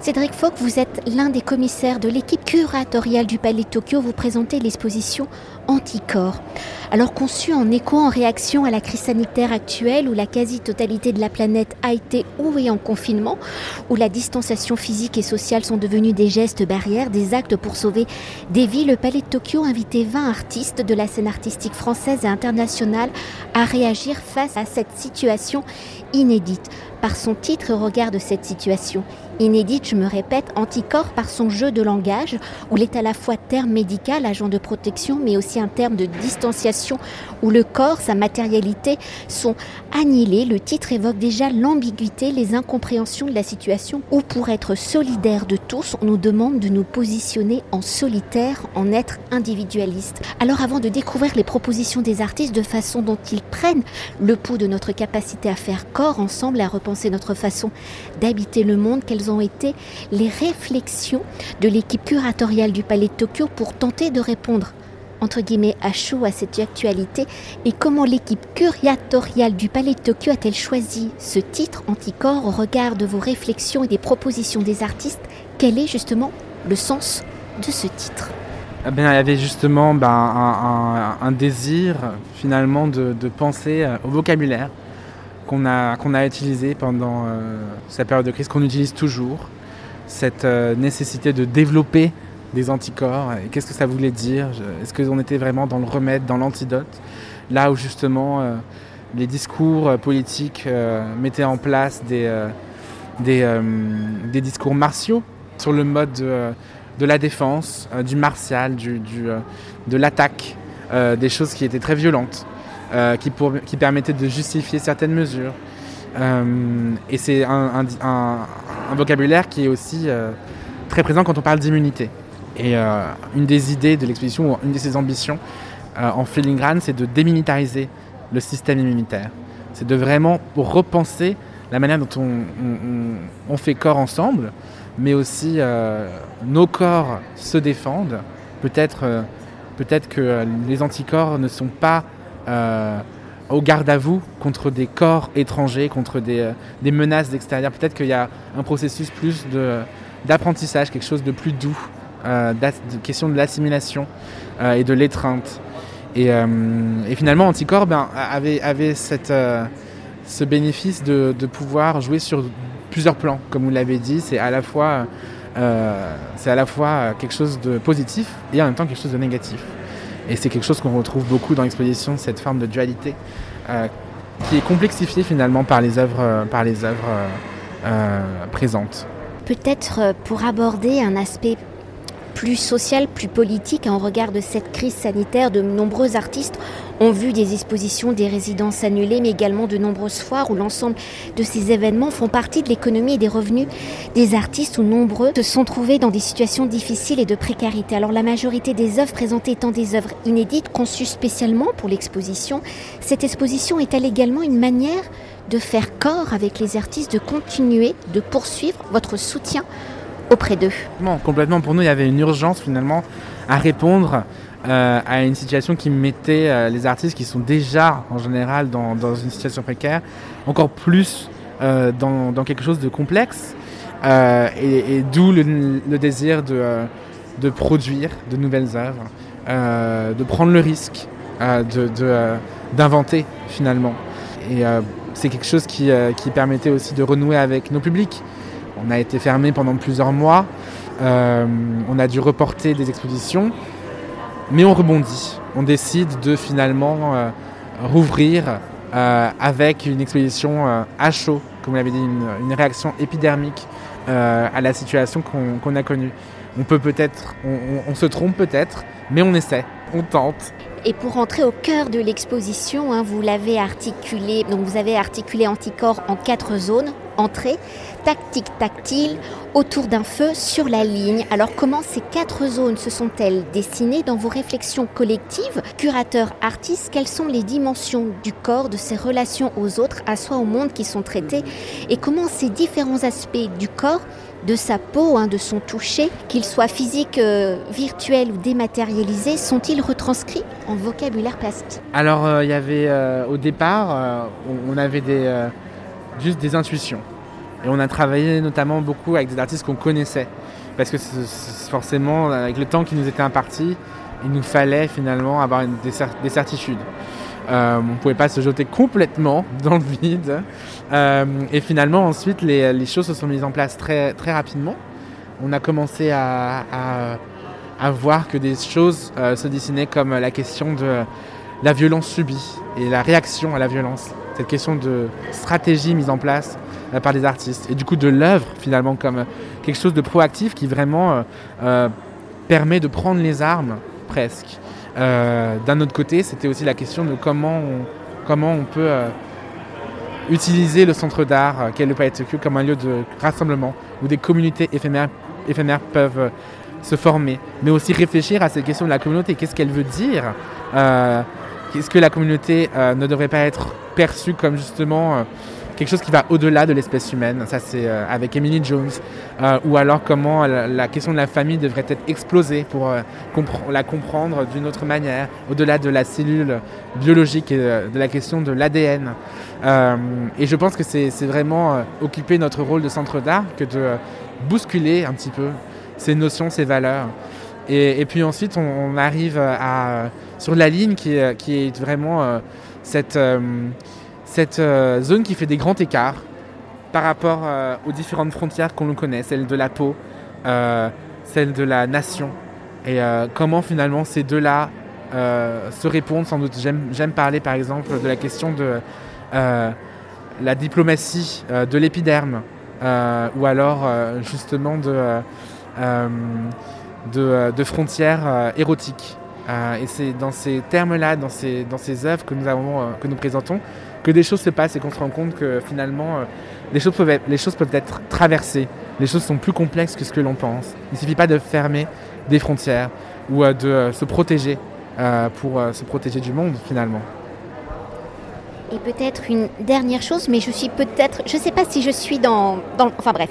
Cédric Fock, vous êtes l'un des commissaires de l'équipe curatoriale du Palais de Tokyo. Vous présentez l'exposition Anticorps. Alors conçue en écho, en réaction à la crise sanitaire actuelle où la quasi-totalité de la planète a été ou est en confinement, où la distanciation physique et sociale sont devenues des gestes barrières, des actes pour sauver des vies, le Palais de Tokyo a invité 20 artistes de la scène artistique française et internationale à réagir face à cette situation inédite. Par son titre au regard de cette situation inédite, je me répète, Anticorps par son jeu de langage, où il est à la fois terme médical, agent de protection, mais aussi un terme de distanciation, où le corps, sa matérialité sont annihilés. Le titre évoque déjà l'ambiguïté, les incompréhensions de la situation, où pour être solidaire de tous, on nous demande de nous positionner en solitaire, en être individualiste. Alors avant de découvrir les propositions des artistes de façon dont ils prennent le pouls de notre capacité à faire corps ensemble, à repenser notre façon d'habiter le monde, quelles ont été les réflexions de l'équipe curatoriale du Palais de Tokyo pour tenter de répondre entre guillemets à chaud à cette actualité. Et comment l'équipe curatoriale du Palais de Tokyo a-t-elle choisi ce titre anticorps? Au regard de vos réflexions et des propositions des artistes Quel est justement le sens de ce titre? Eh il y avait justement ben, un, désir finalement de, de penser au vocabulaire qu'on a, utilisé pendant euh, cette période de crise, qu'on utilise toujours, cette euh, nécessité de développer des anticorps. Qu'est-ce que ça voulait dire? Est-ce qu'on était vraiment dans le remède, dans l'antidote? Là où justement euh, les discours politiques mettaient en place des, discours martiaux sur le mode de, la défense, du martial, de l'attaque, des choses qui étaient très violentes. Euh, qui, permettait de justifier certaines mesures. Euh, et c'est un, vocabulaire qui est aussi euh, très présent quand on parle d'immunité. Et une des idées de l'exposition, ou une de ses ambitions en Filigrane, c'est de démilitariser le système immunitaire. C'est de vraiment repenser la manière dont on, on, fait corps ensemble, mais aussi nos corps se défendent. Peut-être peut-être que les anticorps ne sont pas au garde à vous contre des corps étrangers, contre des, euh, menaces d'extérieur. Peut-être qu'il y a un processus plus d'apprentissage, quelque chose de plus doux, euh, de question de l'assimilation euh, et de l'étreinte. Et, finalement, Anticorps ben, avait, avait ce bénéfice de, de, pouvoir jouer sur plusieurs plans. Comme vous l'avez dit, c'est à la fois c'est à la fois quelque chose de positif et en même temps quelque chose de négatif. Et c'est quelque chose qu'on retrouve beaucoup dans l'exposition, cette forme de dualité euh, qui est complexifiée finalement par les œuvres, euh, euh, présentes. Peut-être pour aborder un aspect plus social, plus politique en regard de cette crise sanitaire. De nombreux artistes ont vu des expositions, des résidences annulées, mais également de nombreuses foires où l'ensemble de ces événements font partie de l'économie et des revenus des artistes où nombreux se sont trouvés dans des situations difficiles et de précarité. Alors la majorité des œuvres présentées étant des œuvres inédites conçues spécialement pour l'exposition, cette exposition est-elle également une manière de faire corps avec les artistes, de continuer, de poursuivre votre soutien auprès d'eux. Complètement, pour nous, il y avait une urgence finalement à répondre euh, à une situation qui mettait euh, les artistes qui sont déjà en général dans, une situation précaire encore plus euh, dans, quelque chose de complexe et, d'où le, désir de, produire de nouvelles œuvres, de prendre le risque d'inventer de, finalement. Et c'est quelque chose qui permettait aussi de renouer avec nos publics. On a été fermé pendant plusieurs mois. Euh, on a dû reporter des expositions. Mais on rebondit. On décide de finalement euh, rouvrir euh, avec une exposition à chaud, comme vous l'avez dit, une, réaction épidermique à la situation qu'on qu a connue. On peut peut-être, on se trompe peut-être, mais on essaie, on tente. Et pour entrer au cœur de l'exposition, hein, vous l'avez articulé, donc vous avez articulé Anticorps en quatre zones entrée, tactique tactile, autour d'un feu sur la ligne. Alors comment ces quatre zones se sont-elles dessinées dans vos réflexions collectives? Curateurs, artistes, quelles sont les dimensions du corps, de ses relations aux autres, à soi, au monde qui sont traités? Et comment ces différents aspects du corps de sa peau, hein, de son toucher, qu'il soit physique, euh, virtuel ou dématérialisé, sont-ils retranscrits en vocabulaire plastique? Alors, il euh, y avait euh, au départ, euh, on avait juste des intuitions. Et on a travaillé notamment beaucoup avec des artistes qu'on connaissait. Parce que forcément, avec le temps qui nous était imparti, il nous fallait finalement avoir des, certitudes. Euh, on ne pouvait pas se jeter complètement dans le vide. Euh, et finalement, ensuite, les, choses se sont mises en place très, très rapidement. On a commencé à, voir que des choses euh, se dessinaient comme la question de la violence subie et la réaction à la violence. Cette question de stratégie mise en place par les artistes. Et du coup, de l'œuvre, finalement, comme quelque chose de proactif qui vraiment permet de prendre les armes presque. Euh, d'un autre côté, c'était aussi la question de comment on, peut euh, utiliser le centre d'art euh, qu'est le Palais comme un lieu de rassemblement où des communautés éphémères, éphémères peuvent se former, mais aussi réfléchir à cette question de la communauté. Qu'est-ce qu'elle veut dire Est-ce que la communauté ne devrait pas être perçue comme justement quelque chose qui va au-delà de l'espèce humaine. Ça, c'est euh, avec Emily Jones. Euh, ou alors comment la, question de la famille devrait être explosée pour euh, la comprendre d'une autre manière, au-delà de la cellule biologique et de la question de l'ADN. et je pense que c'est vraiment occuper notre rôle de centre d'art que de bousculer un petit peu ces notions, ces valeurs. Et, puis ensuite, on, arrive à, sur la ligne qui, qui est vraiment cette cette euh, zone qui fait des grands écarts par rapport euh, aux différentes frontières qu'on connaît, celle de la peau, euh, celle de la nation, et comment finalement ces deux-là se répondent. Sans doute, j'aime parler par exemple de la question de la diplomatie de l'épiderme, ou alors justement de, de, frontières érotiques. et c'est dans ces termes-là, dans ces, dans ces œuvres que nous, avons, que nous présentons, que des choses se passent et qu'on se rend compte que finalement, euh, les, choses peuvent être, traversées. Les choses sont plus complexes que ce que l'on pense. Il ne suffit pas de fermer des frontières ou euh, de euh, se protéger pour se protéger du monde finalement. Et peut-être une dernière chose, mais je suis peut-être, je ne sais pas si je suis dans, enfin bref,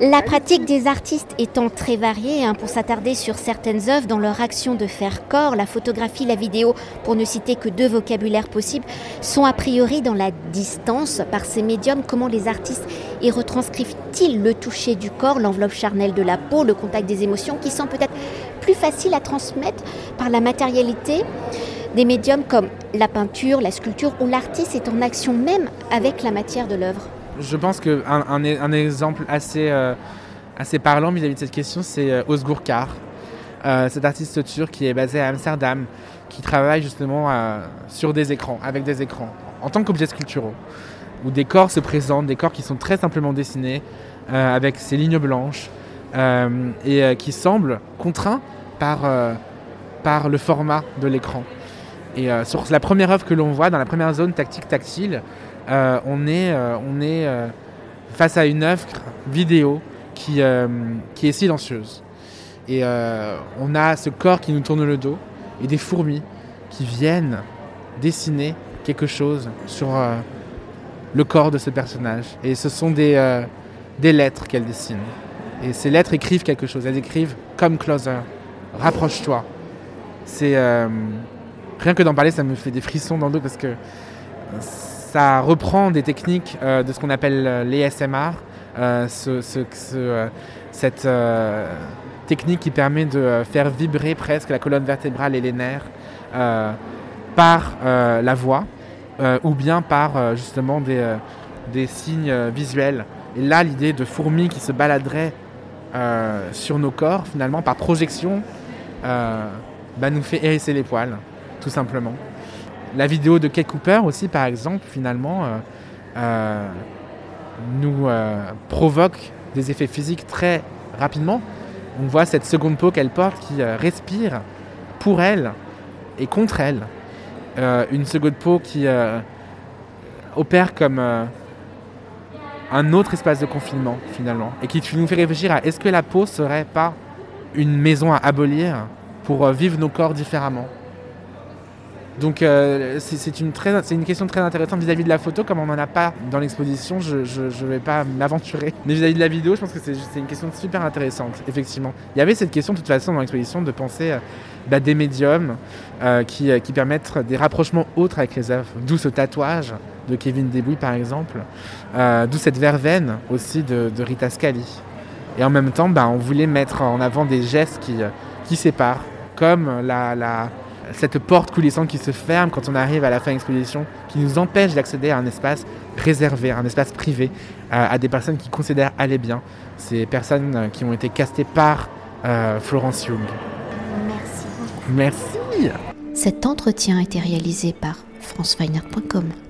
la pratique des artistes étant très variée, hein, pour s'attarder sur certaines œuvres dans leur action de faire corps, la photographie, la vidéo, pour ne citer que deux vocabulaires possibles, sont a priori dans la distance par ces médiums. Comment les artistes y retranscrivent-ils le toucher du corps, l'enveloppe charnelle de la peau, le contact des émotions, qui sont peut-être plus faciles à transmettre par la matérialité? Des médiums comme la peinture, la sculpture, où l'artiste est en action même avec la matière de l'œuvre Je pense qu'un un, exemple assez, euh, assez parlant vis-à-vis de cette question, c'est euh, euh, cet artiste turc qui est basé à Amsterdam, qui travaille justement sur des écrans, avec des écrans, en tant qu'objets sculpturaux, où des corps se présentent, des corps qui sont très simplement dessinés, avec ces lignes blanches, et qui semblent contraints par le format de l'écran. Et euh, sur la première œuvre que l'on voit, dans la première zone tactique tactile, euh, on est, euh, face à une œuvre vidéo qui, est silencieuse. Et on a ce corps qui nous tourne le dos et des fourmis qui viennent dessiner quelque chose sur le corps de ce personnage. Et ce sont des, des lettres qu'elles dessinent. Et ces lettres écrivent quelque chose. Elles écrivent comme closer, rapproche-toi. C'est rien que d'en parler, ça me fait des frissons dans le dos parce que ça reprend des techniques euh, de ce qu'on appelle euh, les SMR, euh, cette technique qui permet de faire vibrer presque la colonne vertébrale et les nerfs par la voix ou bien par justement des, signes visuels. Et là, l'idée de fourmis qui se baladeraient sur nos corps, finalement, par projection, bah, nous fait hérisser les poils tout simplement. La vidéo de Kate Cooper aussi, par exemple, finalement, euh, euh, nous euh, provoque des effets physiques très rapidement. On voit cette seconde peau qu'elle porte qui respire pour elle et contre elle. une seconde peau qui opère comme un autre espace de confinement finalement et qui nous fait réfléchir à est-ce que la peau serait pas une maison à abolir pour vivre nos corps différemment Donc euh, c'est une, question très intéressante vis-à-vis de la photo, comme on n'en a pas dans l'exposition, je ne vais pas m'aventurer. Mais vis-à-vis de la vidéo, je pense que c'est une question super intéressante, effectivement. Il y avait cette question de toute façon dans l'exposition de penser euh, bah, des médiums euh, qui, qui, permettent des rapprochements autres avec les œuvres, d'où ce tatouage de Kevin Debouy par exemple, d'où cette verveine aussi de, Rita Scali. Et en même temps, bah, on voulait mettre en avant des gestes qui, séparent, comme la cette porte coulissante qui se ferme quand on arrive à la fin de l'exposition, qui nous empêche d'accéder à un espace réservé, un espace privé, euh, à des personnes qui considèrent aller bien, ces personnes euh, qui ont été castées par euh, Florence Young. Merci. Merci. Cet entretien a été réalisé par franceweiner.com.